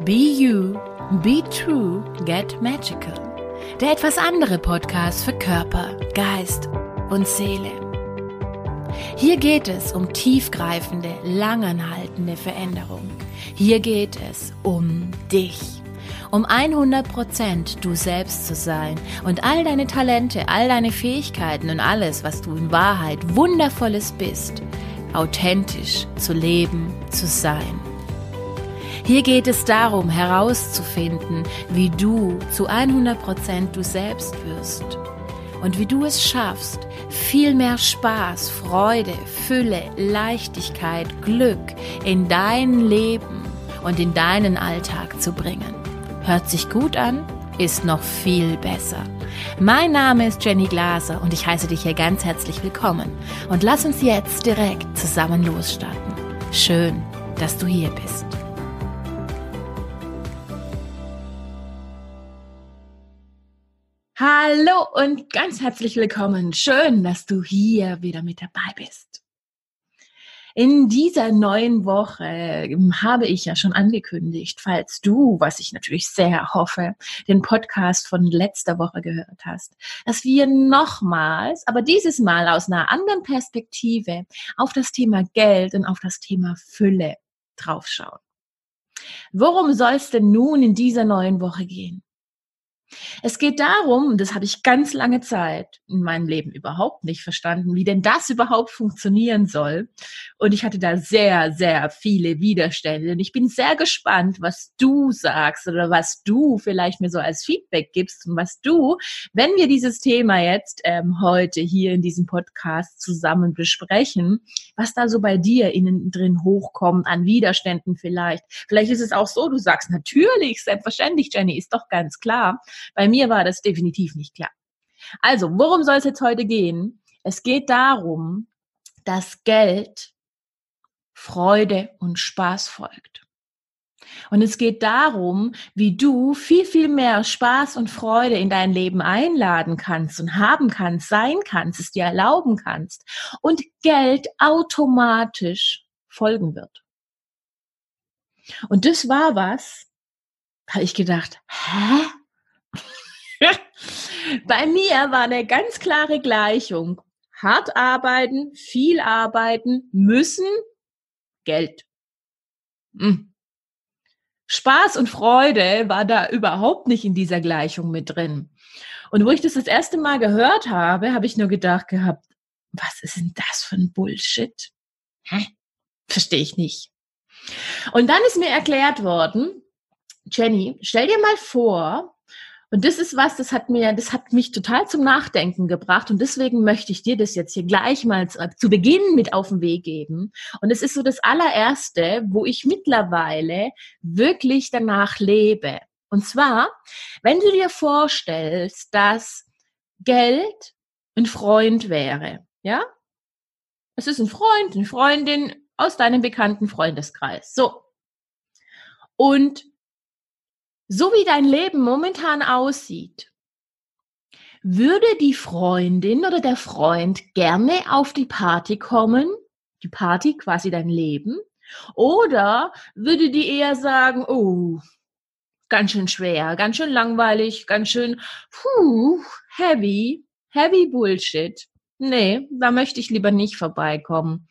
Be You, Be True, Get Magical. Der etwas andere Podcast für Körper, Geist und Seele. Hier geht es um tiefgreifende, langanhaltende Veränderung. Hier geht es um dich. Um 100% du selbst zu sein und all deine Talente, all deine Fähigkeiten und alles, was du in Wahrheit wundervolles bist, authentisch zu leben, zu sein. Hier geht es darum herauszufinden, wie du zu 100% du selbst wirst und wie du es schaffst, viel mehr Spaß, Freude, Fülle, Leichtigkeit, Glück in dein Leben und in deinen Alltag zu bringen. Hört sich gut an, ist noch viel besser. Mein Name ist Jenny Glaser und ich heiße dich hier ganz herzlich willkommen. Und lass uns jetzt direkt zusammen losstarten. Schön, dass du hier bist. Hallo und ganz herzlich willkommen. Schön, dass du hier wieder mit dabei bist. In dieser neuen Woche ähm, habe ich ja schon angekündigt, falls du, was ich natürlich sehr hoffe, den Podcast von letzter Woche gehört hast, dass wir nochmals, aber dieses Mal aus einer anderen Perspektive auf das Thema Geld und auf das Thema Fülle draufschauen. Worum soll es denn nun in dieser neuen Woche gehen? Es geht darum, das habe ich ganz lange Zeit in meinem Leben überhaupt nicht verstanden, wie denn das überhaupt funktionieren soll. Und ich hatte da sehr, sehr viele Widerstände. Und ich bin sehr gespannt, was du sagst oder was du vielleicht mir so als Feedback gibst und was du, wenn wir dieses Thema jetzt ähm, heute hier in diesem Podcast zusammen besprechen, was da so bei dir innen drin hochkommt an Widerständen vielleicht. Vielleicht ist es auch so, du sagst natürlich, selbstverständlich, Jenny, ist doch ganz klar. Bei mir war das definitiv nicht klar. Also, worum soll es jetzt heute gehen? Es geht darum, dass Geld Freude und Spaß folgt. Und es geht darum, wie du viel, viel mehr Spaß und Freude in dein Leben einladen kannst und haben kannst, sein kannst, es dir erlauben kannst und Geld automatisch folgen wird. Und das war was, da habe ich gedacht, hä? Bei mir war eine ganz klare Gleichung. Hart arbeiten, viel arbeiten, müssen, Geld. Hm. Spaß und Freude war da überhaupt nicht in dieser Gleichung mit drin. Und wo ich das das erste Mal gehört habe, habe ich nur gedacht gehabt, was ist denn das für ein Bullshit? Hä? Verstehe ich nicht. Und dann ist mir erklärt worden, Jenny, stell dir mal vor, und das ist was, das hat mir, das hat mich total zum Nachdenken gebracht. Und deswegen möchte ich dir das jetzt hier gleich mal zu Beginn mit auf den Weg geben. Und es ist so das allererste, wo ich mittlerweile wirklich danach lebe. Und zwar, wenn du dir vorstellst, dass Geld ein Freund wäre, ja? Es ist ein Freund, eine Freundin aus deinem bekannten Freundeskreis. So. Und so wie dein Leben momentan aussieht, würde die Freundin oder der Freund gerne auf die Party kommen, die Party quasi dein Leben, oder würde die eher sagen, oh, ganz schön schwer, ganz schön langweilig, ganz schön puh, heavy, heavy Bullshit. Nee, da möchte ich lieber nicht vorbeikommen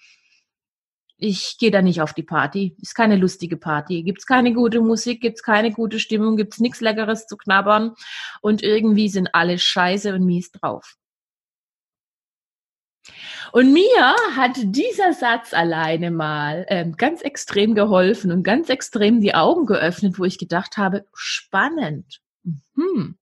ich gehe da nicht auf die Party. Ist keine lustige Party. Gibt's keine gute Musik, gibt's keine gute Stimmung, gibt's nichts Leckeres zu knabbern und irgendwie sind alle scheiße und mies drauf. Und mir hat dieser Satz alleine mal ähm, ganz extrem geholfen und ganz extrem die Augen geöffnet, wo ich gedacht habe, spannend. Mhm.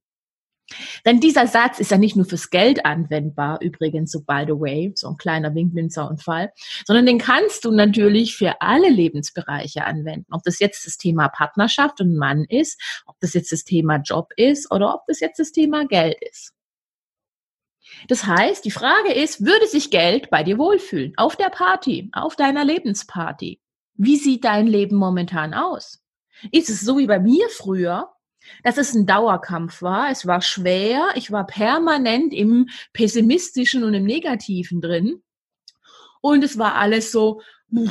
Denn dieser Satz ist ja nicht nur fürs Geld anwendbar, übrigens, so by the way, so ein kleiner Winklinzer-Unfall, sondern den kannst du natürlich für alle Lebensbereiche anwenden. Ob das jetzt das Thema Partnerschaft und Mann ist, ob das jetzt das Thema Job ist oder ob das jetzt das Thema Geld ist. Das heißt, die Frage ist, würde sich Geld bei dir wohlfühlen? Auf der Party, auf deiner Lebensparty? Wie sieht dein Leben momentan aus? Ist es so wie bei mir früher, dass es ein Dauerkampf war. Es war schwer. Ich war permanent im Pessimistischen und im Negativen drin. Und es war alles so.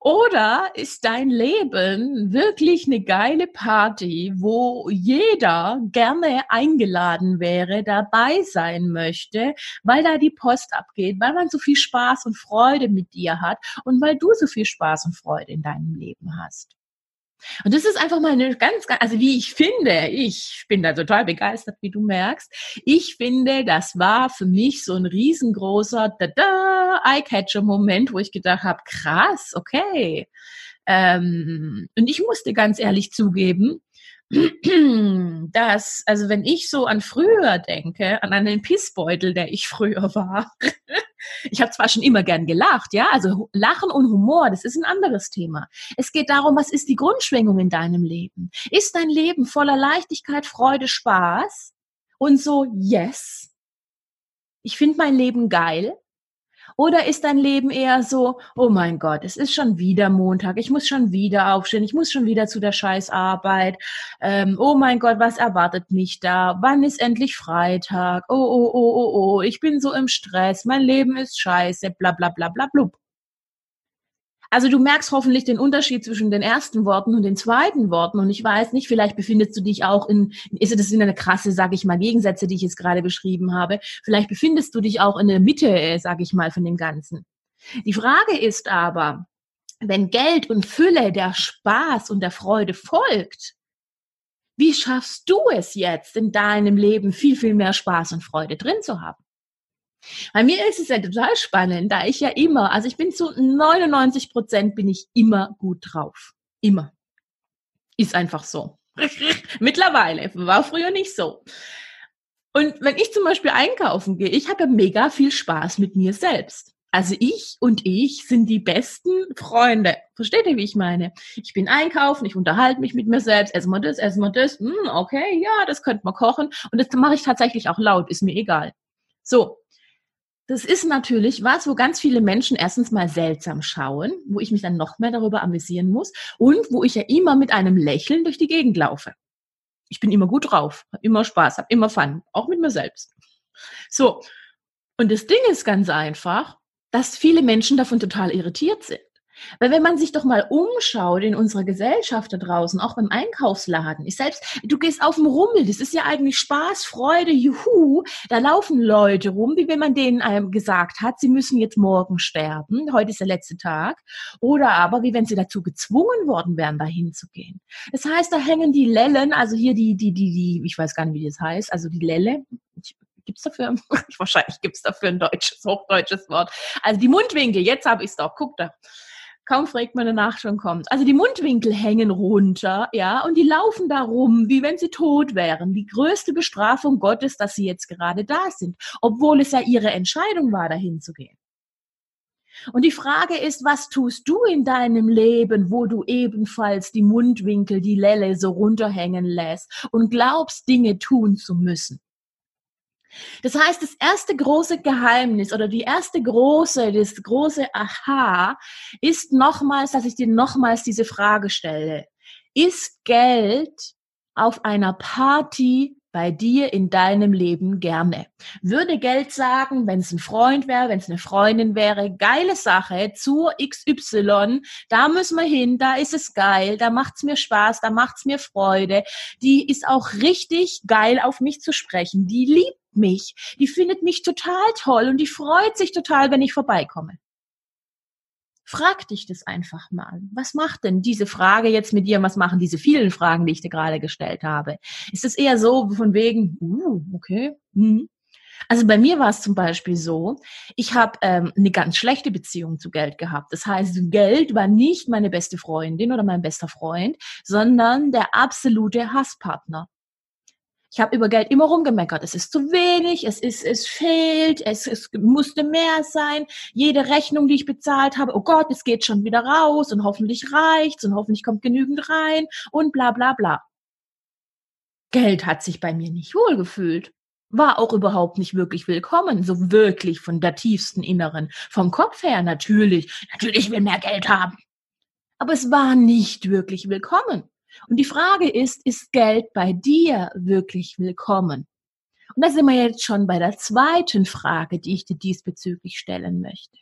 Oder ist dein Leben wirklich eine geile Party, wo jeder gerne eingeladen wäre, dabei sein möchte, weil da die Post abgeht, weil man so viel Spaß und Freude mit dir hat und weil du so viel Spaß und Freude in deinem Leben hast? Und das ist einfach mal eine ganz, also wie ich finde, ich bin da total begeistert, wie du merkst. Ich finde, das war für mich so ein riesengroßer Eye-Catcher-Moment, wo ich gedacht habe, krass, okay. Ähm, und ich musste ganz ehrlich zugeben, dass, also wenn ich so an früher denke, an einen Pissbeutel, der ich früher war, ich habe zwar schon immer gern gelacht, ja, also Lachen und Humor, das ist ein anderes Thema. Es geht darum, was ist die Grundschwingung in deinem Leben? Ist dein Leben voller Leichtigkeit, Freude, Spaß und so, yes, ich finde mein Leben geil, oder ist dein Leben eher so, oh mein Gott, es ist schon wieder Montag, ich muss schon wieder aufstehen, ich muss schon wieder zu der Scheißarbeit. Ähm, oh mein Gott, was erwartet mich da? Wann ist endlich Freitag? Oh, oh, oh, oh, oh, ich bin so im Stress, mein Leben ist scheiße, bla bla bla bla blub. Also du merkst hoffentlich den Unterschied zwischen den ersten Worten und den zweiten Worten. Und ich weiß nicht, vielleicht befindest du dich auch in, ist das in eine krasse, sage ich mal, Gegensätze, die ich jetzt gerade beschrieben habe. Vielleicht befindest du dich auch in der Mitte, äh, sage ich mal, von dem Ganzen. Die Frage ist aber, wenn Geld und Fülle der Spaß und der Freude folgt, wie schaffst du es jetzt in deinem Leben viel, viel mehr Spaß und Freude drin zu haben? Bei mir ist es ja total spannend, da ich ja immer, also ich bin zu 99 Prozent bin ich immer gut drauf. Immer. Ist einfach so. Mittlerweile. War früher nicht so. Und wenn ich zum Beispiel einkaufen gehe, ich habe mega viel Spaß mit mir selbst. Also ich und ich sind die besten Freunde. Versteht ihr, wie ich meine? Ich bin einkaufen, ich unterhalte mich mit mir selbst, essen wir das, essen wir das, hm, okay, ja, das könnte man kochen. Und das mache ich tatsächlich auch laut, ist mir egal. So, das ist natürlich was, wo ganz viele Menschen erstens mal seltsam schauen, wo ich mich dann noch mehr darüber amüsieren muss und wo ich ja immer mit einem Lächeln durch die Gegend laufe. Ich bin immer gut drauf, habe immer Spaß, habe immer Fun, auch mit mir selbst. So, und das Ding ist ganz einfach, dass viele Menschen davon total irritiert sind. Weil wenn man sich doch mal umschaut in unserer Gesellschaft da draußen, auch beim Einkaufsladen, ich selbst, du gehst auf den Rummel, das ist ja eigentlich Spaß, Freude, juhu, da laufen Leute rum, wie wenn man denen einem gesagt hat, sie müssen jetzt morgen sterben, heute ist der letzte Tag, oder aber wie wenn sie dazu gezwungen worden wären, dahin zu gehen. Das heißt, da hängen die Lellen, also hier die, die, die, die, ich weiß gar nicht, wie das heißt, also die Lelle, ich, gibt's dafür, wahrscheinlich gibt's dafür ein deutsches, hochdeutsches Wort. Also die Mundwinkel, jetzt habe ich es doch, guck da. Kaum fragt man danach schon kommt. Also die Mundwinkel hängen runter, ja, und die laufen da rum, wie wenn sie tot wären. Die größte Bestrafung Gottes, dass sie jetzt gerade da sind, obwohl es ja ihre Entscheidung war, dahin zu gehen. Und die Frage ist, was tust du in deinem Leben, wo du ebenfalls die Mundwinkel, die Lelle so runterhängen lässt und glaubst, Dinge tun zu müssen? Das heißt, das erste große Geheimnis oder die erste große, das große Aha ist nochmals, dass ich dir nochmals diese Frage stelle. Ist Geld auf einer Party bei dir in deinem Leben gerne? Würde Geld sagen, wenn es ein Freund wäre, wenn es eine Freundin wäre, geile Sache zur XY, da müssen wir hin, da ist es geil, da macht's mir Spaß, da macht's mir Freude. Die ist auch richtig geil auf mich zu sprechen. Die liebt mich. Die findet mich total toll und die freut sich total, wenn ich vorbeikomme. Frag dich das einfach mal. Was macht denn diese Frage jetzt mit dir? Was machen diese vielen Fragen, die ich dir gerade gestellt habe? Ist es eher so von wegen, uh, okay, hm. Also bei mir war es zum Beispiel so, ich habe ähm, eine ganz schlechte Beziehung zu Geld gehabt. Das heißt, Geld war nicht meine beste Freundin oder mein bester Freund, sondern der absolute Hasspartner. Ich habe über Geld immer rumgemeckert. Es ist zu wenig, es ist, es fehlt, es, es musste mehr sein. Jede Rechnung, die ich bezahlt habe, oh Gott, es geht schon wieder raus und hoffentlich reicht's und hoffentlich kommt genügend rein und bla bla bla. Geld hat sich bei mir nicht wohlgefühlt. War auch überhaupt nicht wirklich willkommen, so wirklich von der tiefsten Inneren. Vom Kopf her natürlich. Natürlich will mehr Geld haben. Aber es war nicht wirklich willkommen. Und die Frage ist, ist Geld bei dir wirklich willkommen? Und da sind wir jetzt schon bei der zweiten Frage, die ich dir diesbezüglich stellen möchte.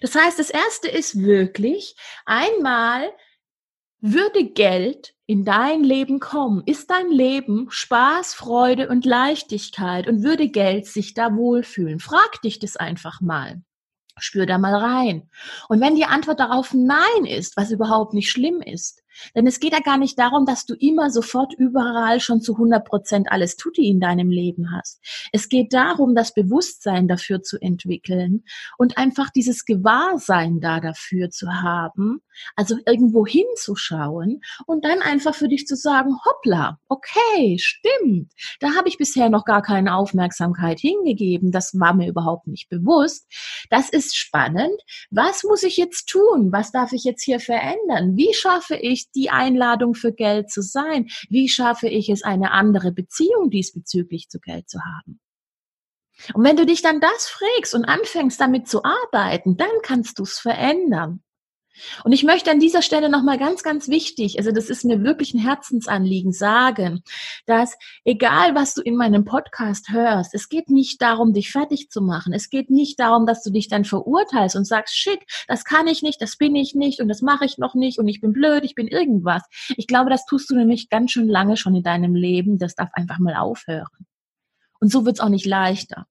Das heißt, das erste ist wirklich einmal würde Geld in dein Leben kommen, ist dein Leben Spaß, Freude und Leichtigkeit und würde Geld sich da wohlfühlen? Frag dich das einfach mal. Spür da mal rein. Und wenn die Antwort darauf Nein ist, was überhaupt nicht schlimm ist, denn es geht ja gar nicht darum, dass du immer sofort überall schon zu 100 Prozent alles Tutti in deinem Leben hast. Es geht darum, das Bewusstsein dafür zu entwickeln und einfach dieses Gewahrsein da dafür zu haben, also irgendwo hinzuschauen und dann einfach für dich zu sagen, hoppla, okay, stimmt, da habe ich bisher noch gar keine Aufmerksamkeit hingegeben, das war mir überhaupt nicht bewusst. Das ist spannend. Was muss ich jetzt tun? Was darf ich jetzt hier verändern? Wie schaffe ich die Einladung für Geld zu sein? Wie schaffe ich es, eine andere Beziehung diesbezüglich zu Geld zu haben? Und wenn du dich dann das fragst und anfängst damit zu arbeiten, dann kannst du es verändern. Und ich möchte an dieser Stelle nochmal ganz, ganz wichtig, also das ist mir wirklich ein Herzensanliegen, sagen, dass egal was du in meinem Podcast hörst, es geht nicht darum, dich fertig zu machen. Es geht nicht darum, dass du dich dann verurteilst und sagst, shit, das kann ich nicht, das bin ich nicht und das mache ich noch nicht und ich bin blöd, ich bin irgendwas. Ich glaube, das tust du nämlich ganz schön lange schon in deinem Leben. Das darf einfach mal aufhören. Und so wird es auch nicht leichter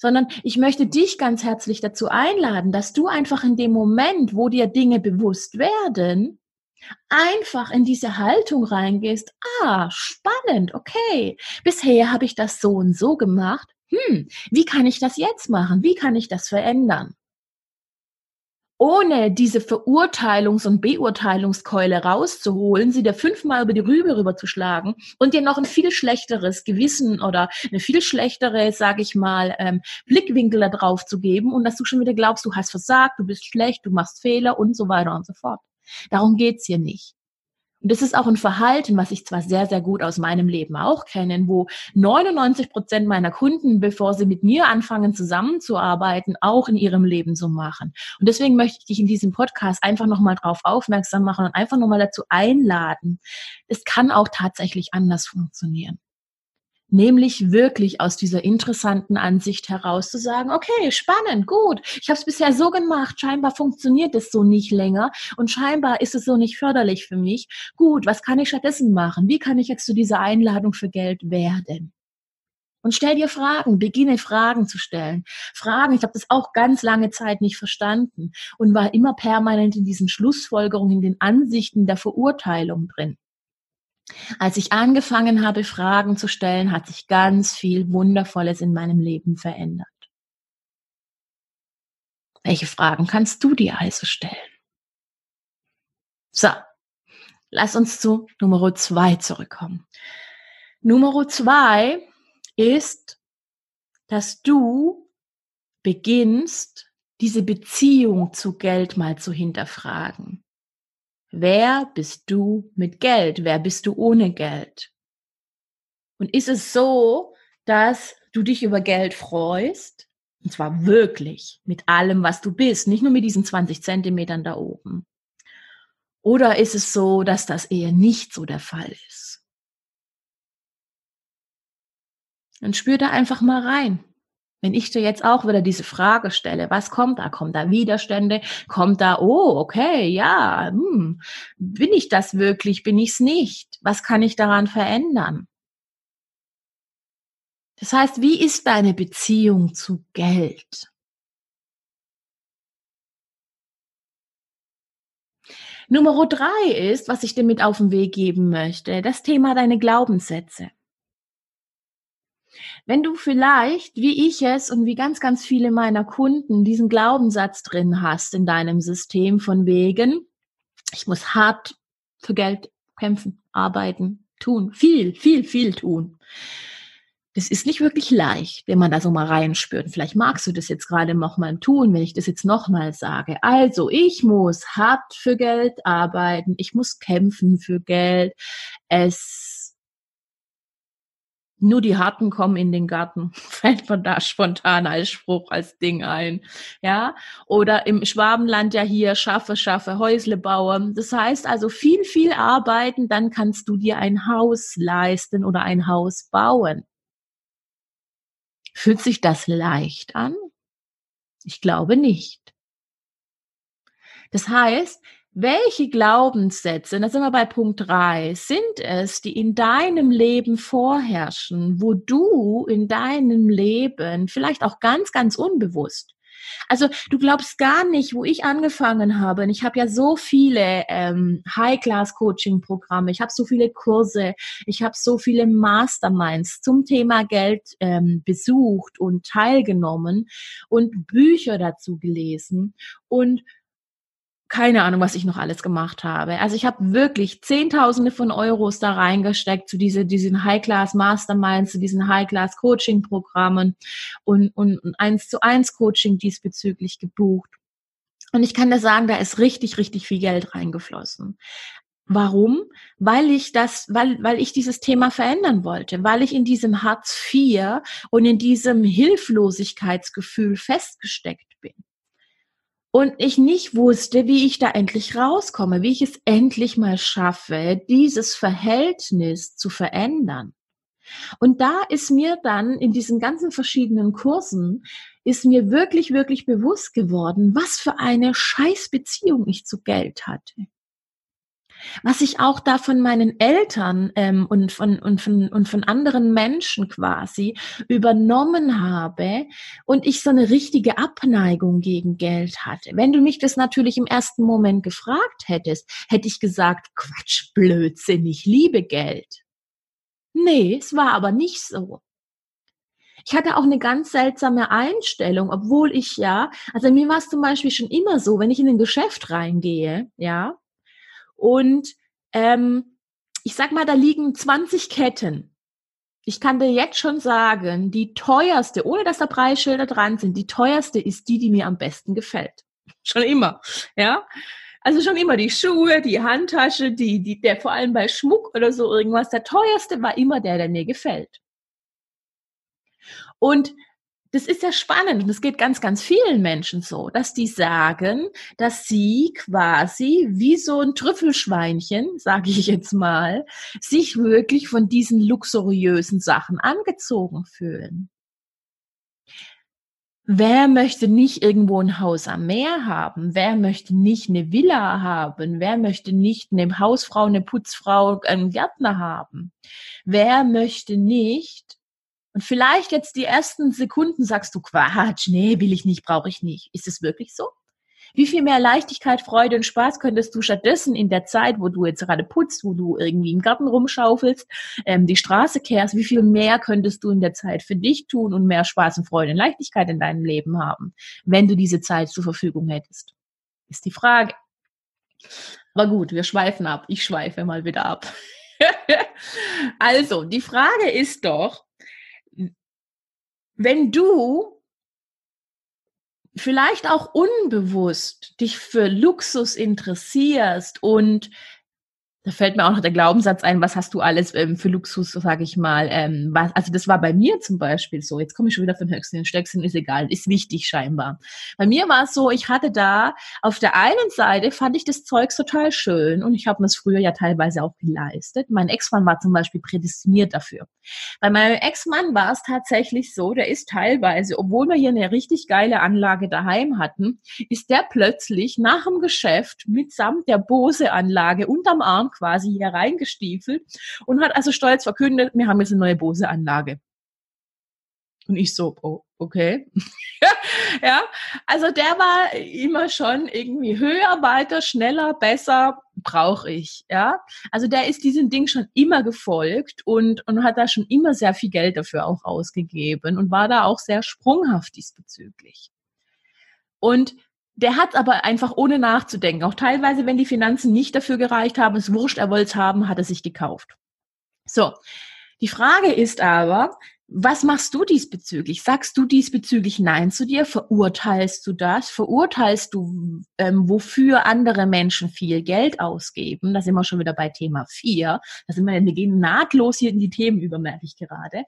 sondern ich möchte dich ganz herzlich dazu einladen, dass du einfach in dem Moment, wo dir Dinge bewusst werden, einfach in diese Haltung reingehst. Ah, spannend, okay. Bisher habe ich das so und so gemacht. Hm, wie kann ich das jetzt machen? Wie kann ich das verändern? Ohne diese Verurteilungs- und Beurteilungskeule rauszuholen, sie dir fünfmal über die Rübe rüberzuschlagen und dir noch ein viel schlechteres Gewissen oder eine viel schlechtere, sage ich mal, ähm, Blickwinkel da drauf zu geben und dass du schon wieder glaubst, du hast versagt, du bist schlecht, du machst Fehler und so weiter und so fort. Darum geht's hier nicht. Und das ist auch ein Verhalten, was ich zwar sehr, sehr gut aus meinem Leben auch kenne, wo 99 Prozent meiner Kunden, bevor sie mit mir anfangen zusammenzuarbeiten, auch in ihrem Leben so machen. Und deswegen möchte ich dich in diesem Podcast einfach nochmal drauf aufmerksam machen und einfach nochmal dazu einladen. Es kann auch tatsächlich anders funktionieren nämlich wirklich aus dieser interessanten Ansicht heraus zu sagen, okay, spannend, gut, ich habe es bisher so gemacht, scheinbar funktioniert es so nicht länger und scheinbar ist es so nicht förderlich für mich. Gut, was kann ich stattdessen machen? Wie kann ich jetzt zu dieser Einladung für Geld werden? Und stell dir Fragen, beginne Fragen zu stellen. Fragen, ich habe das auch ganz lange Zeit nicht verstanden und war immer permanent in diesen Schlussfolgerungen, in den Ansichten der Verurteilung drin. Als ich angefangen habe, Fragen zu stellen, hat sich ganz viel Wundervolles in meinem Leben verändert. Welche Fragen kannst du dir also stellen? So, lass uns zu Nummer zwei zurückkommen. Nummer zwei ist, dass du beginnst, diese Beziehung zu Geld mal zu hinterfragen. Wer bist du mit Geld? Wer bist du ohne Geld? Und ist es so, dass du dich über Geld freust? Und zwar wirklich mit allem, was du bist, nicht nur mit diesen 20 Zentimetern da oben. Oder ist es so, dass das eher nicht so der Fall ist? Dann spür da einfach mal rein. Wenn ich dir jetzt auch wieder diese Frage stelle, was kommt da? Kommt da Widerstände? Kommt da, oh, okay, ja, hm, bin ich das wirklich? Bin ich es nicht? Was kann ich daran verändern? Das heißt, wie ist deine Beziehung zu Geld? Nummer drei ist, was ich dir mit auf den Weg geben möchte, das Thema deine Glaubenssätze. Wenn du vielleicht, wie ich es und wie ganz, ganz viele meiner Kunden, diesen Glaubenssatz drin hast in deinem System von wegen, ich muss hart für Geld kämpfen, arbeiten, tun, viel, viel, viel tun. Das ist nicht wirklich leicht, wenn man da so mal reinspürt. Vielleicht magst du das jetzt gerade noch mal tun, wenn ich das jetzt noch mal sage. Also, ich muss hart für Geld arbeiten, ich muss kämpfen für Geld. Es nur die Harten kommen in den Garten, fällt mir da spontan als Spruch, als Ding ein. Ja, oder im Schwabenland ja hier, schaffe, schaffe, Häusle bauen. Das heißt also viel, viel arbeiten, dann kannst du dir ein Haus leisten oder ein Haus bauen. Fühlt sich das leicht an? Ich glaube nicht. Das heißt, welche Glaubenssätze, da sind wir bei Punkt drei, sind es, die in deinem Leben vorherrschen, wo du in deinem Leben vielleicht auch ganz, ganz unbewusst also du glaubst gar nicht, wo ich angefangen habe. Und ich habe ja so viele ähm, High-Class-Coaching-Programme, ich habe so viele Kurse, ich habe so viele Masterminds zum Thema Geld ähm, besucht und teilgenommen und Bücher dazu gelesen und keine Ahnung, was ich noch alles gemacht habe. Also ich habe wirklich Zehntausende von Euros da reingesteckt zu diese, diesen High-Class Masterminds, zu diesen High-Class Coaching-Programmen und, und, eins zu eins Coaching diesbezüglich gebucht. Und ich kann dir sagen, da ist richtig, richtig viel Geld reingeflossen. Warum? Weil ich das, weil, weil ich dieses Thema verändern wollte, weil ich in diesem Hartz IV und in diesem Hilflosigkeitsgefühl festgesteckt und ich nicht wusste, wie ich da endlich rauskomme, wie ich es endlich mal schaffe, dieses Verhältnis zu verändern. Und da ist mir dann in diesen ganzen verschiedenen Kursen, ist mir wirklich, wirklich bewusst geworden, was für eine Scheißbeziehung ich zu Geld hatte was ich auch da von meinen Eltern ähm, und, von, und, von, und von anderen Menschen quasi übernommen habe und ich so eine richtige Abneigung gegen Geld hatte. Wenn du mich das natürlich im ersten Moment gefragt hättest, hätte ich gesagt, Quatsch, Blödsinn, ich liebe Geld. Nee, es war aber nicht so. Ich hatte auch eine ganz seltsame Einstellung, obwohl ich ja, also mir war es zum Beispiel schon immer so, wenn ich in ein Geschäft reingehe, ja, und ähm, ich sag mal, da liegen 20 Ketten. Ich kann dir jetzt schon sagen, die teuerste, ohne dass da Preisschilder dran sind, die teuerste ist die, die mir am besten gefällt. Schon immer, ja. Also schon immer die Schuhe, die Handtasche, die, die, der vor allem bei Schmuck oder so irgendwas, der teuerste war immer der, der mir gefällt. Und das ist ja spannend und es geht ganz, ganz vielen Menschen so, dass die sagen, dass sie quasi wie so ein Trüffelschweinchen, sage ich jetzt mal, sich wirklich von diesen luxuriösen Sachen angezogen fühlen. Wer möchte nicht irgendwo ein Haus am Meer haben? Wer möchte nicht eine Villa haben? Wer möchte nicht eine Hausfrau, eine Putzfrau, einen Gärtner haben? Wer möchte nicht und vielleicht jetzt die ersten Sekunden sagst du, Quatsch, nee, will ich nicht, brauche ich nicht. Ist es wirklich so? Wie viel mehr Leichtigkeit, Freude und Spaß könntest du stattdessen in der Zeit, wo du jetzt gerade putzt, wo du irgendwie im Garten rumschaufelst, ähm, die Straße kehrst, wie viel mehr könntest du in der Zeit für dich tun und mehr Spaß und Freude und Leichtigkeit in deinem Leben haben, wenn du diese Zeit zur Verfügung hättest? Ist die Frage. Aber gut, wir schweifen ab. Ich schweife mal wieder ab. also, die Frage ist doch, wenn du vielleicht auch unbewusst dich für Luxus interessierst und da fällt mir auch noch der Glaubenssatz ein, was hast du alles ähm, für Luxus, sage ich mal. Ähm, was, also das war bei mir zum Beispiel so. Jetzt komme ich schon wieder von Höchsten. Stöcksten ist egal, ist wichtig scheinbar. Bei mir war es so, ich hatte da auf der einen Seite fand ich das Zeug total schön und ich habe mir es früher ja teilweise auch geleistet. Mein Ex-Mann war zum Beispiel prädestiniert dafür. Bei meinem Ex-Mann war es tatsächlich so, der ist teilweise, obwohl wir hier eine richtig geile Anlage daheim hatten, ist der plötzlich nach dem Geschäft mitsamt der Bose-Anlage unterm Arm quasi hier reingestiefelt und hat also stolz verkündet, wir haben jetzt eine neue Bose-Anlage. Und ich so, oh, okay. ja, also der war immer schon irgendwie höher, weiter, schneller, besser, brauche ich. Ja, also der ist diesem Ding schon immer gefolgt und, und hat da schon immer sehr viel Geld dafür auch ausgegeben und war da auch sehr sprunghaft diesbezüglich. Und der hat aber einfach ohne nachzudenken, auch teilweise, wenn die Finanzen nicht dafür gereicht haben, es wurscht, er wollte es haben, hat er sich gekauft. So, die Frage ist aber, was machst du diesbezüglich? Sagst du diesbezüglich Nein zu dir? Verurteilst du das? Verurteilst du, ähm, wofür andere Menschen viel Geld ausgeben? Da sind wir schon wieder bei Thema 4. Da sind wir, wir gehen nahtlos hier in die Themen über, merke ich gerade.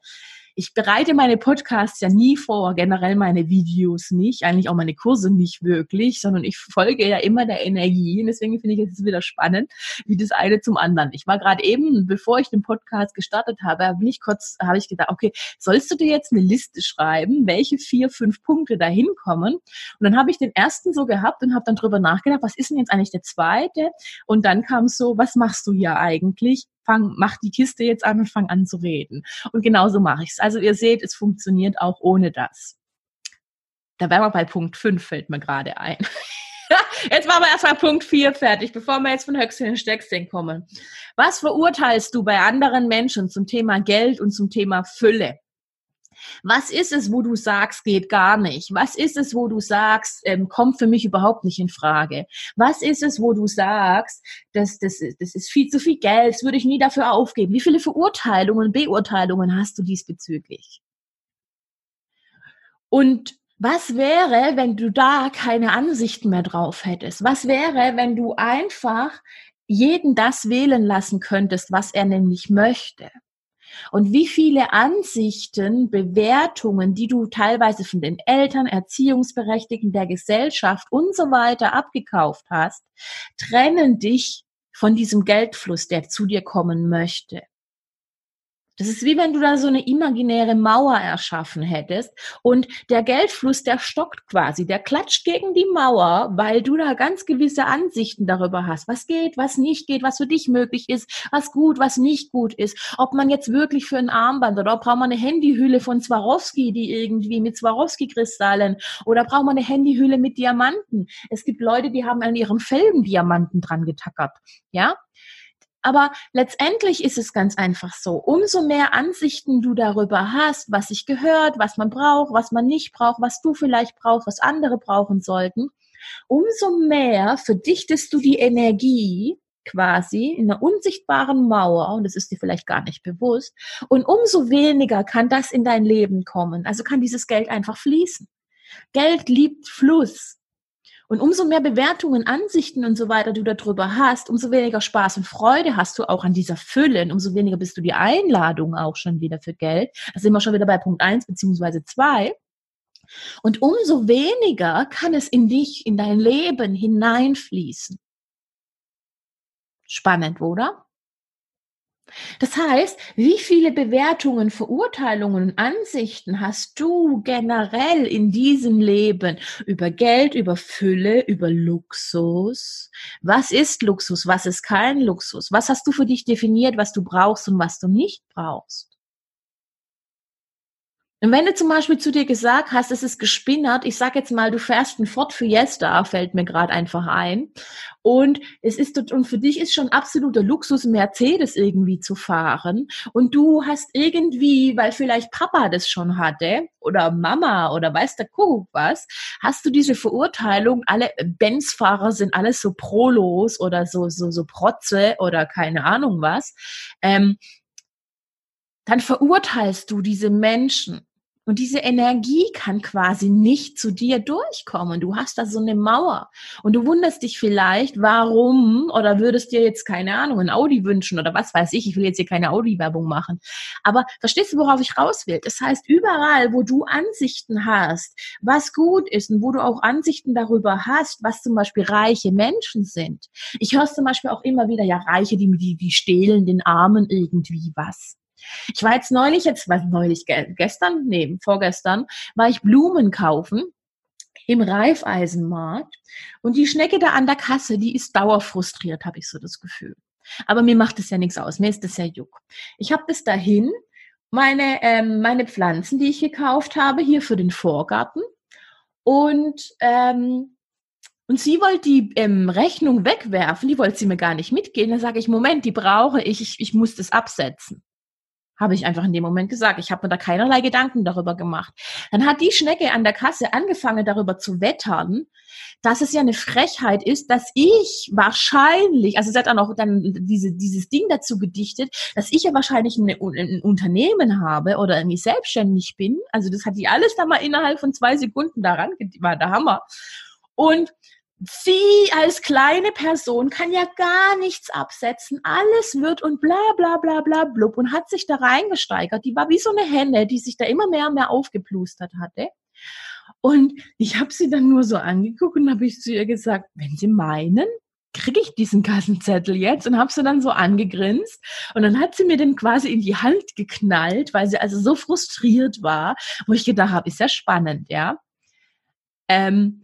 Ich bereite meine Podcasts ja nie vor, generell meine Videos nicht, eigentlich auch meine Kurse nicht wirklich, sondern ich folge ja immer der Energie. Und deswegen finde ich es wieder spannend, wie das eine zum anderen. Ich war gerade eben, bevor ich den Podcast gestartet habe, bin ich kurz, habe ich gedacht, okay, sollst du dir jetzt eine Liste schreiben, welche vier, fünf Punkte da hinkommen? Und dann habe ich den ersten so gehabt und habe dann drüber nachgedacht, was ist denn jetzt eigentlich der zweite? Und dann kam so, was machst du hier eigentlich? Fang, mach die Kiste jetzt an und fang an zu reden. Und genauso mache ich es. Also ihr seht, es funktioniert auch ohne das. Da wären wir bei Punkt 5, fällt mir gerade ein. jetzt machen wir erstmal Punkt 4 fertig, bevor wir jetzt von Höchstchen in Steckstein kommen. Was verurteilst du bei anderen Menschen zum Thema Geld und zum Thema Fülle? Was ist es, wo du sagst, geht gar nicht? Was ist es, wo du sagst, ähm, kommt für mich überhaupt nicht in Frage? Was ist es, wo du sagst, das, das, das ist viel zu viel Geld, das würde ich nie dafür aufgeben? Wie viele Verurteilungen, Beurteilungen hast du diesbezüglich? Und was wäre, wenn du da keine Ansichten mehr drauf hättest? Was wäre, wenn du einfach jeden das wählen lassen könntest, was er nämlich möchte? Und wie viele Ansichten, Bewertungen, die du teilweise von den Eltern, Erziehungsberechtigten, der Gesellschaft und so weiter abgekauft hast, trennen dich von diesem Geldfluss, der zu dir kommen möchte. Das ist wie wenn du da so eine imaginäre Mauer erschaffen hättest und der Geldfluss, der stockt quasi, der klatscht gegen die Mauer, weil du da ganz gewisse Ansichten darüber hast, was geht, was nicht geht, was für dich möglich ist, was gut, was nicht gut ist, ob man jetzt wirklich für ein Armband oder braucht man eine Handyhülle von Swarovski, die irgendwie mit Swarovski-Kristallen oder braucht man eine Handyhülle mit Diamanten. Es gibt Leute, die haben an ihrem Felgen Diamanten dran getackert, ja? Aber letztendlich ist es ganz einfach so. Umso mehr Ansichten du darüber hast, was sich gehört, was man braucht, was man nicht braucht, was du vielleicht brauchst, was andere brauchen sollten, umso mehr verdichtest du die Energie quasi in einer unsichtbaren Mauer und das ist dir vielleicht gar nicht bewusst und umso weniger kann das in dein Leben kommen. Also kann dieses Geld einfach fließen. Geld liebt Fluss. Und umso mehr Bewertungen, Ansichten und so weiter du darüber hast, umso weniger Spaß und Freude hast du auch an dieser Fülle und umso weniger bist du die Einladung auch schon wieder für Geld. Da sind wir schon wieder bei Punkt eins beziehungsweise zwei. Und umso weniger kann es in dich, in dein Leben hineinfließen. Spannend, oder? Das heißt, wie viele Bewertungen, Verurteilungen und Ansichten hast du generell in diesem Leben über Geld, über Fülle, über Luxus? Was ist Luxus? Was ist kein Luxus? Was hast du für dich definiert, was du brauchst und was du nicht brauchst? Und wenn du zum Beispiel zu dir gesagt hast, es ist gespinnert, ich sag jetzt mal, du fährst ein Ford Fiesta, fällt mir gerade einfach ein, und es ist und für dich ist schon absoluter Luxus, Mercedes irgendwie zu fahren, und du hast irgendwie, weil vielleicht Papa das schon hatte oder Mama oder weiß der Kuckuck was, hast du diese Verurteilung, alle Benz-Fahrer sind alles so Prolos oder so so so Protze oder keine Ahnung was. Ähm, dann verurteilst du diese Menschen. Und diese Energie kann quasi nicht zu dir durchkommen. Du hast da so eine Mauer. Und du wunderst dich vielleicht, warum, oder würdest dir jetzt, keine Ahnung, ein Audi wünschen oder was weiß ich. Ich will jetzt hier keine Audi-Werbung machen. Aber verstehst du, worauf ich raus will? Das heißt, überall, wo du Ansichten hast, was gut ist und wo du auch Ansichten darüber hast, was zum Beispiel reiche Menschen sind. Ich höre zum Beispiel auch immer wieder, ja, Reiche, die, die, die stehlen den Armen irgendwie was. Ich war jetzt neulich, jetzt war neulich gestern, nee, vorgestern, war ich Blumen kaufen im Reifeisenmarkt und die Schnecke da an der Kasse, die ist dauerfrustriert, habe ich so das Gefühl. Aber mir macht es ja nichts aus, mir ist das ja Juck. Ich habe das dahin, meine, ähm, meine Pflanzen, die ich gekauft habe, hier für den Vorgarten und ähm, und sie wollte die ähm, Rechnung wegwerfen, die wollte sie mir gar nicht mitgehen. Dann sage ich, Moment, die brauche ich, ich, ich muss das absetzen. Habe ich einfach in dem Moment gesagt. Ich habe mir da keinerlei Gedanken darüber gemacht. Dann hat die Schnecke an der Kasse angefangen, darüber zu wettern, dass es ja eine Frechheit ist, dass ich wahrscheinlich, also sie hat dann auch dann diese, dieses Ding dazu gedichtet, dass ich ja wahrscheinlich eine, ein Unternehmen habe oder irgendwie selbstständig bin. Also das hat die alles da mal innerhalb von zwei Sekunden daran, war der Hammer. Und sie als kleine Person kann ja gar nichts absetzen. Alles wird und bla bla bla bla blub und hat sich da reingesteigert. Die war wie so eine Henne, die sich da immer mehr und mehr aufgeplustert hatte. Und ich habe sie dann nur so angeguckt und habe ich zu ihr gesagt, wenn Sie meinen, kriege ich diesen Kassenzettel jetzt und habe sie dann so angegrinst und dann hat sie mir den quasi in die Hand geknallt, weil sie also so frustriert war, wo ich gedacht habe, ist ja spannend, ja. Ähm,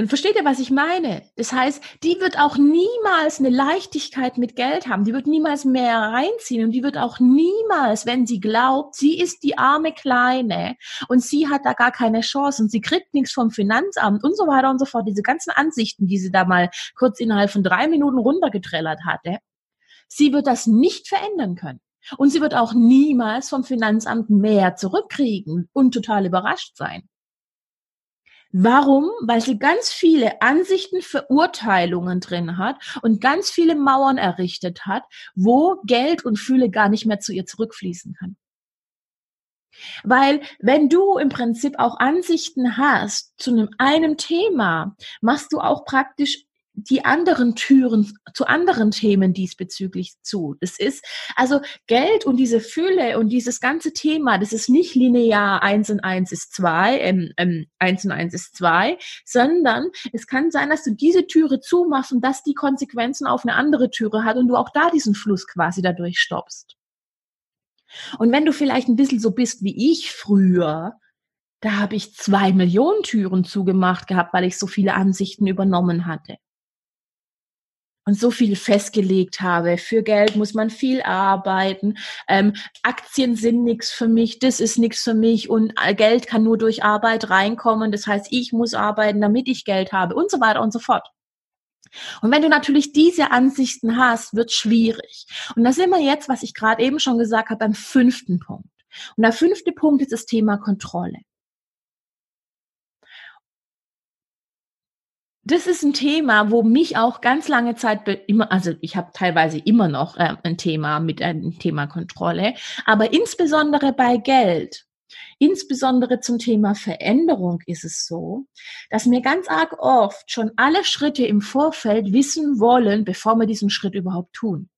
und versteht ihr, was ich meine? Das heißt, die wird auch niemals eine Leichtigkeit mit Geld haben. Die wird niemals mehr reinziehen und die wird auch niemals, wenn sie glaubt, sie ist die arme Kleine und sie hat da gar keine Chance und sie kriegt nichts vom Finanzamt und so weiter und so fort. Diese ganzen Ansichten, die sie da mal kurz innerhalb von drei Minuten runtergetrellert hatte. Sie wird das nicht verändern können. Und sie wird auch niemals vom Finanzamt mehr zurückkriegen und total überrascht sein. Warum? Weil sie ganz viele Ansichten, Verurteilungen drin hat und ganz viele Mauern errichtet hat, wo Geld und Fühle gar nicht mehr zu ihr zurückfließen kann. Weil wenn du im Prinzip auch Ansichten hast zu einem, einem Thema, machst du auch praktisch die anderen Türen zu anderen Themen diesbezüglich zu. Das ist also Geld und diese Fülle und dieses ganze Thema, das ist nicht linear eins und eins ist zwei, ähm, ähm, eins und eins ist zwei, sondern es kann sein, dass du diese Türe zumachst und dass die Konsequenzen auf eine andere Türe hat und du auch da diesen Fluss quasi dadurch stoppst. Und wenn du vielleicht ein bisschen so bist wie ich früher, da habe ich zwei Millionen Türen zugemacht gehabt, weil ich so viele Ansichten übernommen hatte und so viel festgelegt habe. Für Geld muss man viel arbeiten. Ähm, Aktien sind nichts für mich, das ist nichts für mich und äh, Geld kann nur durch Arbeit reinkommen. Das heißt, ich muss arbeiten, damit ich Geld habe und so weiter und so fort. Und wenn du natürlich diese Ansichten hast, wird schwierig. Und da sind wir jetzt, was ich gerade eben schon gesagt habe, beim fünften Punkt. Und der fünfte Punkt ist das Thema Kontrolle. Das ist ein Thema, wo mich auch ganz lange Zeit immer, also ich habe teilweise immer noch äh, ein Thema mit einem Thema Kontrolle, aber insbesondere bei Geld, insbesondere zum Thema Veränderung ist es so, dass wir ganz arg oft schon alle Schritte im Vorfeld wissen wollen, bevor wir diesen Schritt überhaupt tun.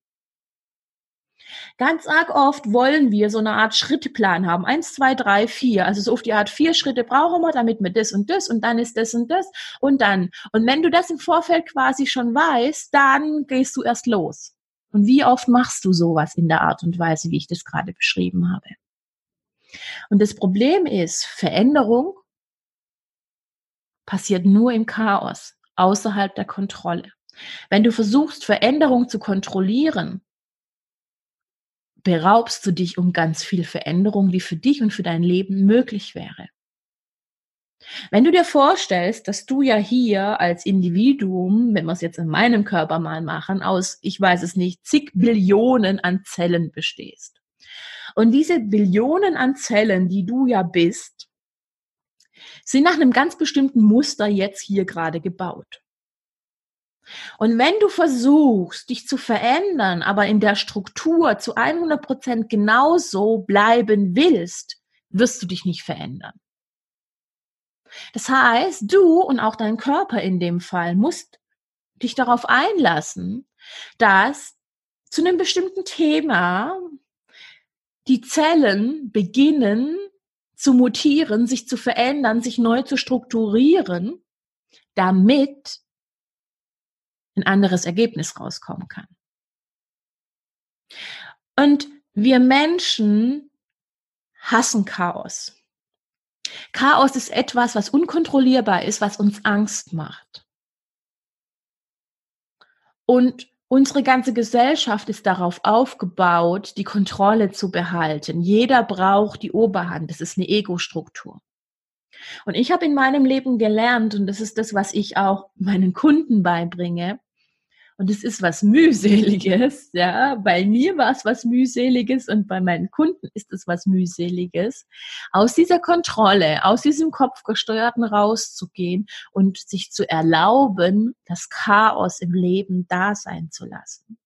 Ganz arg oft wollen wir so eine Art Schritteplan haben. Eins, zwei, drei, vier. Also so auf die Art vier Schritte brauchen wir, damit wir das und das und dann ist das und das und dann. Und wenn du das im Vorfeld quasi schon weißt, dann gehst du erst los. Und wie oft machst du sowas in der Art und Weise, wie ich das gerade beschrieben habe? Und das Problem ist, Veränderung passiert nur im Chaos, außerhalb der Kontrolle. Wenn du versuchst, Veränderung zu kontrollieren, beraubst du dich um ganz viel Veränderung, die für dich und für dein Leben möglich wäre. Wenn du dir vorstellst, dass du ja hier als Individuum, wenn wir es jetzt in meinem Körper mal machen, aus, ich weiß es nicht, zig Billionen an Zellen bestehst. Und diese Billionen an Zellen, die du ja bist, sind nach einem ganz bestimmten Muster jetzt hier gerade gebaut. Und wenn du versuchst, dich zu verändern, aber in der Struktur zu 100 Prozent genauso bleiben willst, wirst du dich nicht verändern. Das heißt, du und auch dein Körper in dem Fall musst dich darauf einlassen, dass zu einem bestimmten Thema die Zellen beginnen zu mutieren, sich zu verändern, sich neu zu strukturieren, damit ein anderes Ergebnis rauskommen kann. Und wir Menschen hassen Chaos. Chaos ist etwas, was unkontrollierbar ist, was uns Angst macht. Und unsere ganze Gesellschaft ist darauf aufgebaut, die Kontrolle zu behalten. Jeder braucht die Oberhand. Das ist eine Ego-Struktur. Und ich habe in meinem Leben gelernt, und das ist das, was ich auch meinen Kunden beibringe, und es ist was mühseliges, ja. Bei mir war es was mühseliges und bei meinen Kunden ist es was mühseliges, aus dieser Kontrolle, aus diesem Kopfgesteuerten rauszugehen und sich zu erlauben, das Chaos im Leben da sein zu lassen.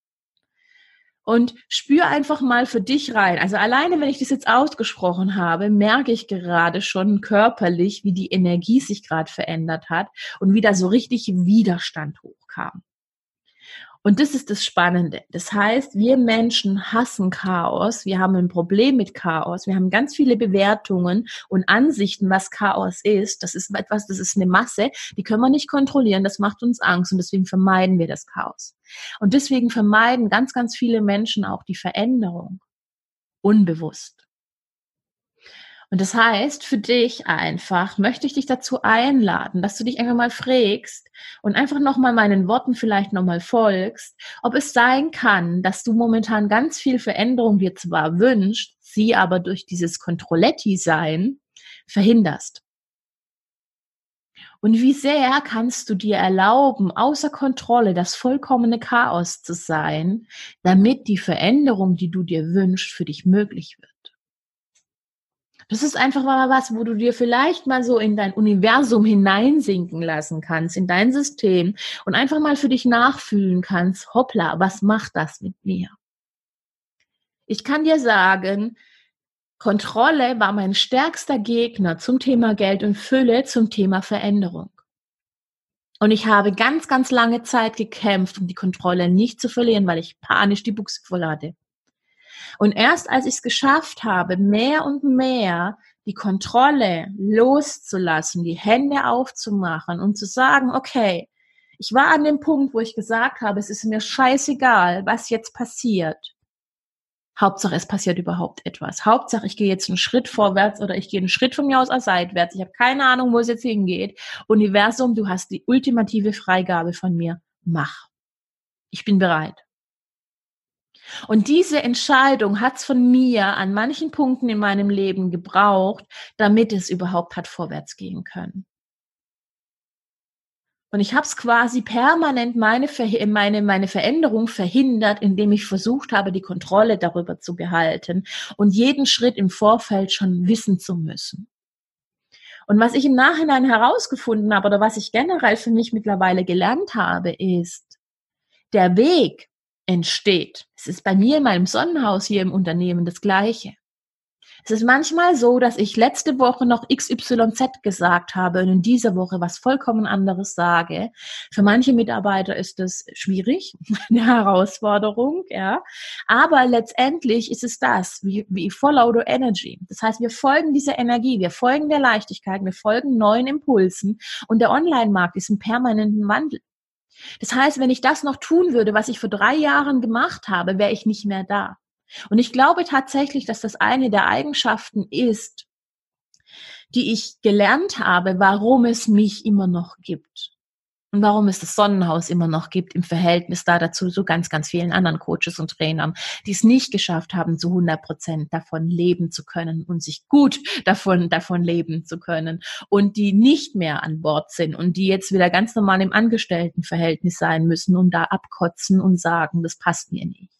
Und spür einfach mal für dich rein. Also alleine, wenn ich das jetzt ausgesprochen habe, merke ich gerade schon körperlich, wie die Energie sich gerade verändert hat und wie da so richtig Widerstand hochkam. Und das ist das Spannende. Das heißt, wir Menschen hassen Chaos. Wir haben ein Problem mit Chaos. Wir haben ganz viele Bewertungen und Ansichten, was Chaos ist. Das ist etwas, das ist eine Masse, die können wir nicht kontrollieren. Das macht uns Angst und deswegen vermeiden wir das Chaos. Und deswegen vermeiden ganz, ganz viele Menschen auch die Veränderung. Unbewusst. Und das heißt, für dich einfach möchte ich dich dazu einladen, dass du dich einfach mal fragst und einfach nochmal meinen Worten vielleicht nochmal folgst, ob es sein kann, dass du momentan ganz viel Veränderung dir zwar wünscht, sie aber durch dieses Controletti-Sein verhinderst. Und wie sehr kannst du dir erlauben, außer Kontrolle das vollkommene Chaos zu sein, damit die Veränderung, die du dir wünschst, für dich möglich wird? Das ist einfach mal was, wo du dir vielleicht mal so in dein Universum hineinsinken lassen kannst, in dein System und einfach mal für dich nachfühlen kannst, hoppla, was macht das mit mir? Ich kann dir sagen, Kontrolle war mein stärkster Gegner zum Thema Geld und Fülle, zum Thema Veränderung. Und ich habe ganz, ganz lange Zeit gekämpft, um die Kontrolle nicht zu verlieren, weil ich panisch die Buchse voll hatte. Und erst als ich es geschafft habe, mehr und mehr die Kontrolle loszulassen, die Hände aufzumachen und zu sagen, okay, ich war an dem Punkt, wo ich gesagt habe, es ist mir scheißegal, was jetzt passiert. Hauptsache, es passiert überhaupt etwas. Hauptsache, ich gehe jetzt einen Schritt vorwärts oder ich gehe einen Schritt von mir aus seitwärts. Ich habe keine Ahnung, wo es jetzt hingeht. Universum, du hast die ultimative Freigabe von mir. Mach. Ich bin bereit. Und diese Entscheidung hat es von mir an manchen Punkten in meinem Leben gebraucht, damit es überhaupt hat vorwärts gehen können. Und ich habe es quasi permanent meine, meine, meine Veränderung verhindert, indem ich versucht habe, die Kontrolle darüber zu behalten und jeden Schritt im Vorfeld schon wissen zu müssen. Und was ich im Nachhinein herausgefunden habe oder was ich generell für mich mittlerweile gelernt habe, ist, der Weg entsteht. Es ist bei mir in meinem Sonnenhaus hier im Unternehmen das Gleiche. Es ist manchmal so, dass ich letzte Woche noch XYZ gesagt habe und in dieser Woche was vollkommen anderes sage. Für manche Mitarbeiter ist das schwierig, eine Herausforderung, ja. Aber letztendlich ist es das, wie, wie Follow the Energy. Das heißt, wir folgen dieser Energie, wir folgen der Leichtigkeit, wir folgen neuen Impulsen und der Online-Markt ist im permanenten Wandel. Das heißt, wenn ich das noch tun würde, was ich vor drei Jahren gemacht habe, wäre ich nicht mehr da. Und ich glaube tatsächlich, dass das eine der Eigenschaften ist, die ich gelernt habe, warum es mich immer noch gibt und warum es das Sonnenhaus immer noch gibt im Verhältnis da dazu so ganz, ganz vielen anderen Coaches und Trainern, die es nicht geschafft haben, zu 100 Prozent davon leben zu können und sich gut davon, davon leben zu können und die nicht mehr an Bord sind und die jetzt wieder ganz normal im Angestelltenverhältnis sein müssen und da abkotzen und sagen, das passt mir nicht.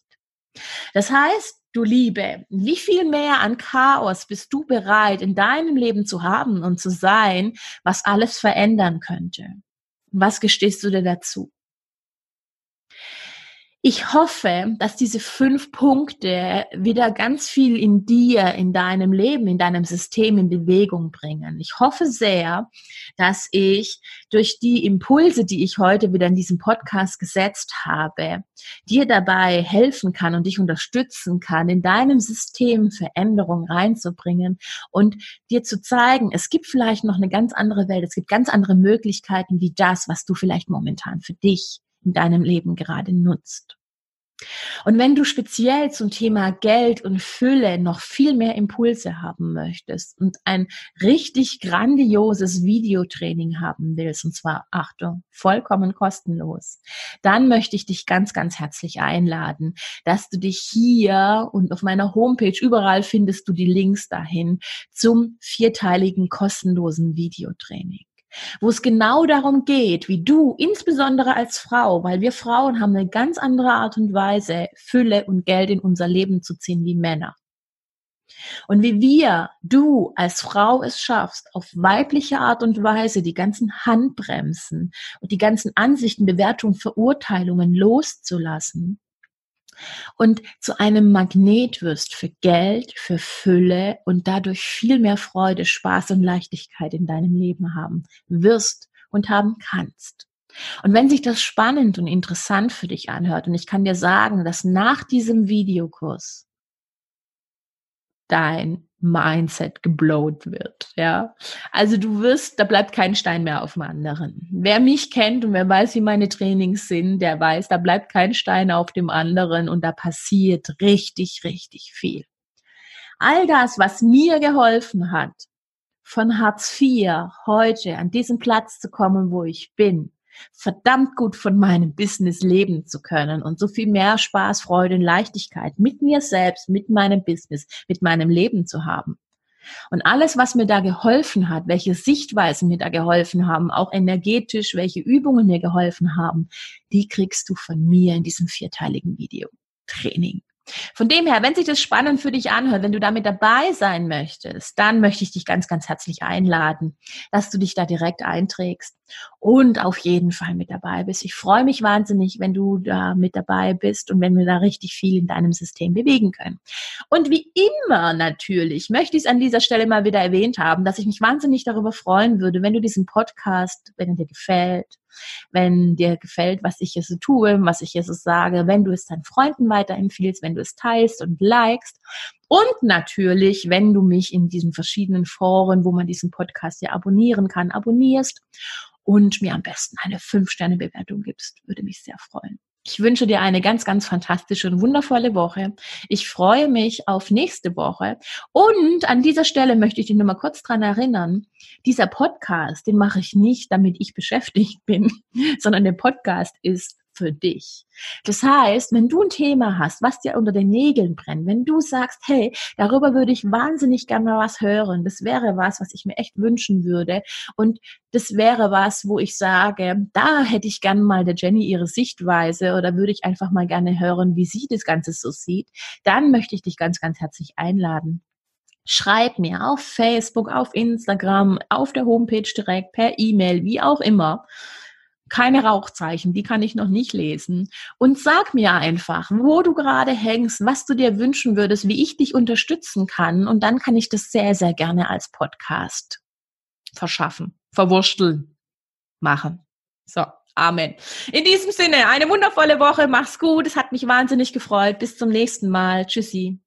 Das heißt, du Liebe, wie viel mehr an Chaos bist du bereit in deinem Leben zu haben und zu sein, was alles verändern könnte? Was gestehst du dir dazu? Ich hoffe, dass diese fünf Punkte wieder ganz viel in dir, in deinem Leben, in deinem System in Bewegung bringen. Ich hoffe sehr, dass ich durch die Impulse, die ich heute wieder in diesem Podcast gesetzt habe, dir dabei helfen kann und dich unterstützen kann, in deinem System Veränderung reinzubringen und dir zu zeigen, es gibt vielleicht noch eine ganz andere Welt, es gibt ganz andere Möglichkeiten wie das, was du vielleicht momentan für dich in deinem Leben gerade nutzt. Und wenn du speziell zum Thema Geld und Fülle noch viel mehr Impulse haben möchtest und ein richtig grandioses Videotraining haben willst, und zwar, Achtung, vollkommen kostenlos, dann möchte ich dich ganz, ganz herzlich einladen, dass du dich hier und auf meiner Homepage, überall findest du die Links dahin zum vierteiligen kostenlosen Videotraining wo es genau darum geht, wie du, insbesondere als Frau, weil wir Frauen haben eine ganz andere Art und Weise, Fülle und Geld in unser Leben zu ziehen wie Männer. Und wie wir, du als Frau es schaffst, auf weibliche Art und Weise die ganzen Handbremsen und die ganzen Ansichten, Bewertungen, Verurteilungen loszulassen und zu einem Magnet wirst für Geld, für Fülle und dadurch viel mehr Freude, Spaß und Leichtigkeit in deinem Leben haben wirst und haben kannst. Und wenn sich das spannend und interessant für dich anhört, und ich kann dir sagen, dass nach diesem Videokurs dein Mindset geblowt wird, ja. Also du wirst, da bleibt kein Stein mehr auf dem anderen. Wer mich kennt und wer weiß, wie meine Trainings sind, der weiß, da bleibt kein Stein auf dem anderen und da passiert richtig, richtig viel. All das, was mir geholfen hat, von Hartz IV heute an diesen Platz zu kommen, wo ich bin, verdammt gut von meinem Business leben zu können und so viel mehr Spaß, Freude und Leichtigkeit mit mir selbst, mit meinem Business, mit meinem Leben zu haben. Und alles, was mir da geholfen hat, welche Sichtweisen mir da geholfen haben, auch energetisch, welche Übungen mir geholfen haben, die kriegst du von mir in diesem vierteiligen Video. Training. Von dem her, wenn sich das spannend für dich anhört, wenn du damit dabei sein möchtest, dann möchte ich dich ganz, ganz herzlich einladen, dass du dich da direkt einträgst und auf jeden Fall mit dabei bist. Ich freue mich wahnsinnig, wenn du da mit dabei bist und wenn wir da richtig viel in deinem System bewegen können. Und wie immer natürlich möchte ich es an dieser Stelle mal wieder erwähnt haben, dass ich mich wahnsinnig darüber freuen würde, wenn du diesen Podcast, wenn er dir gefällt, wenn dir gefällt, was ich hier so tue, was ich hier so sage, wenn du es deinen Freunden weiterempfiehlst, wenn du es teilst und likest. Und natürlich, wenn du mich in diesen verschiedenen Foren, wo man diesen Podcast ja abonnieren kann, abonnierst und mir am besten eine 5-Sterne-Bewertung gibst, würde mich sehr freuen. Ich wünsche dir eine ganz, ganz fantastische und wundervolle Woche. Ich freue mich auf nächste Woche. Und an dieser Stelle möchte ich dich nur mal kurz dran erinnern, dieser Podcast, den mache ich nicht, damit ich beschäftigt bin, sondern der Podcast ist für dich. Das heißt, wenn du ein Thema hast, was dir unter den Nägeln brennt, wenn du sagst, hey, darüber würde ich wahnsinnig gerne mal was hören, das wäre was, was ich mir echt wünschen würde und das wäre was, wo ich sage, da hätte ich gerne mal der Jenny ihre Sichtweise oder würde ich einfach mal gerne hören, wie sie das Ganze so sieht, dann möchte ich dich ganz, ganz herzlich einladen. Schreib mir auf Facebook, auf Instagram, auf der Homepage direkt, per E-Mail, wie auch immer keine Rauchzeichen, die kann ich noch nicht lesen. Und sag mir einfach, wo du gerade hängst, was du dir wünschen würdest, wie ich dich unterstützen kann. Und dann kann ich das sehr, sehr gerne als Podcast verschaffen, verwursteln, machen. So, Amen. In diesem Sinne, eine wundervolle Woche. Mach's gut. Es hat mich wahnsinnig gefreut. Bis zum nächsten Mal. Tschüssi.